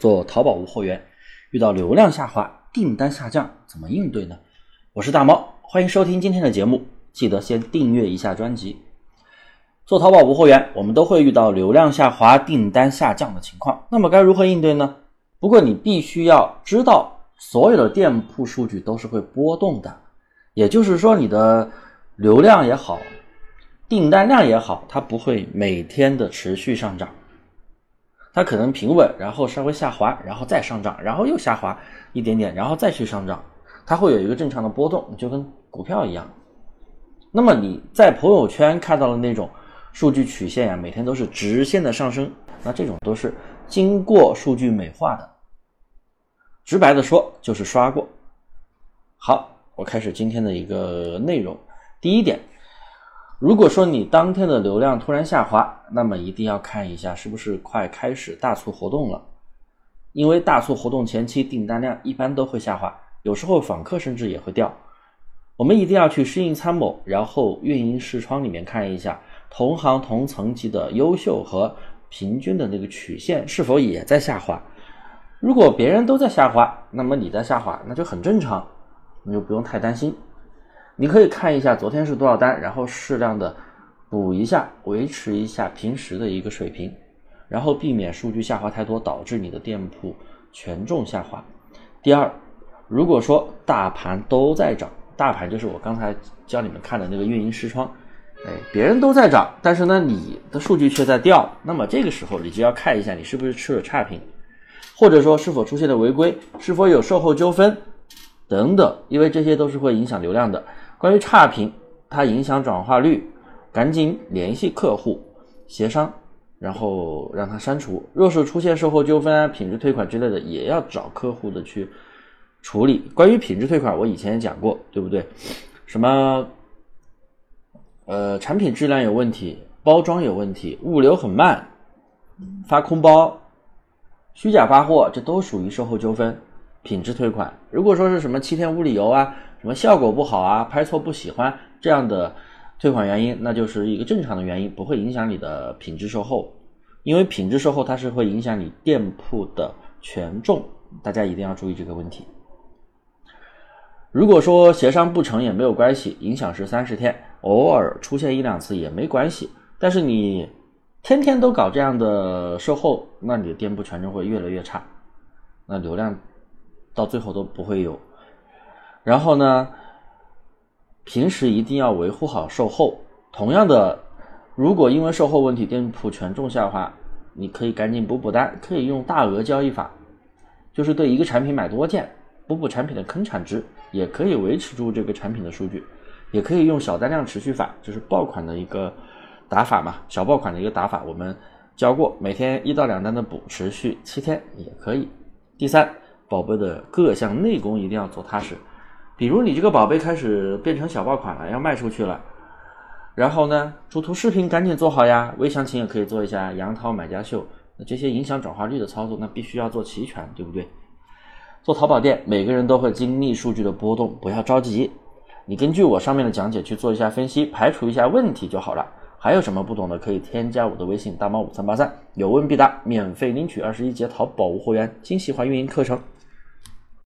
做淘宝无货源，遇到流量下滑、订单下降，怎么应对呢？我是大猫，欢迎收听今天的节目。记得先订阅一下专辑。做淘宝无货源，我们都会遇到流量下滑、订单下降的情况。那么该如何应对呢？不过你必须要知道，所有的店铺数据都是会波动的，也就是说，你的流量也好，订单量也好，它不会每天的持续上涨。它可能平稳，然后稍微下滑，然后再上涨，然后又下滑一点点，然后再去上涨，它会有一个正常的波动，就跟股票一样。那么你在朋友圈看到的那种数据曲线呀，每天都是直线的上升，那这种都是经过数据美化的。直白的说，就是刷过。好，我开始今天的一个内容。第一点。如果说你当天的流量突然下滑，那么一定要看一下是不是快开始大促活动了，因为大促活动前期订单量一般都会下滑，有时候访客甚至也会掉。我们一定要去适应参谋，然后运营视窗里面看一下同行同层级的优秀和平均的那个曲线是否也在下滑。如果别人都在下滑，那么你在下滑，那就很正常，你就不用太担心。你可以看一下昨天是多少单，然后适量的补一下，维持一下平时的一个水平，然后避免数据下滑太多，导致你的店铺权重下滑。第二，如果说大盘都在涨，大盘就是我刚才教你们看的那个运营视窗，哎，别人都在涨，但是呢你的数据却在掉，那么这个时候你就要看一下你是不是吃了差评，或者说是否出现了违规，是否有售后纠纷等等，因为这些都是会影响流量的。关于差评，它影响转化率，赶紧联系客户协商，然后让他删除。若是出现售后纠纷啊、品质退款之类的，也要找客户的去处理。关于品质退款，我以前也讲过，对不对？什么呃，产品质量有问题，包装有问题，物流很慢，发空包，虚假发货，这都属于售后纠纷，品质退款。如果说是什么七天无理由啊？什么效果不好啊，拍错不喜欢这样的退款原因，那就是一个正常的原因，不会影响你的品质售后。因为品质售后它是会影响你店铺的权重，大家一定要注意这个问题。如果说协商不成也没有关系，影响是三十天，偶尔出现一两次也没关系。但是你天天都搞这样的售后，那你的店铺权重会越来越差，那流量到最后都不会有。然后呢，平时一定要维护好售后。同样的，如果因为售后问题店铺权重下滑，你可以赶紧补补单，可以用大额交易法，就是对一个产品买多件，补补产品的坑产值，也可以维持住这个产品的数据。也可以用小单量持续法，就是爆款的一个打法嘛，小爆款的一个打法，我们教过，每天一到两单的补，持续七天也可以。第三，宝贝的各项内功一定要做踏实。比如你这个宝贝开始变成小爆款了，要卖出去了，然后呢，主图视频赶紧做好呀，微详情也可以做一下，杨涛买家秀，那这些影响转化率的操作，那必须要做齐全，对不对？做淘宝店，每个人都会经历数据的波动，不要着急，你根据我上面的讲解去做一下分析，排除一下问题就好了。还有什么不懂的，可以添加我的微信大猫五三八三，有问必答，免费领取二十一节淘宝无货源精细化运营课程。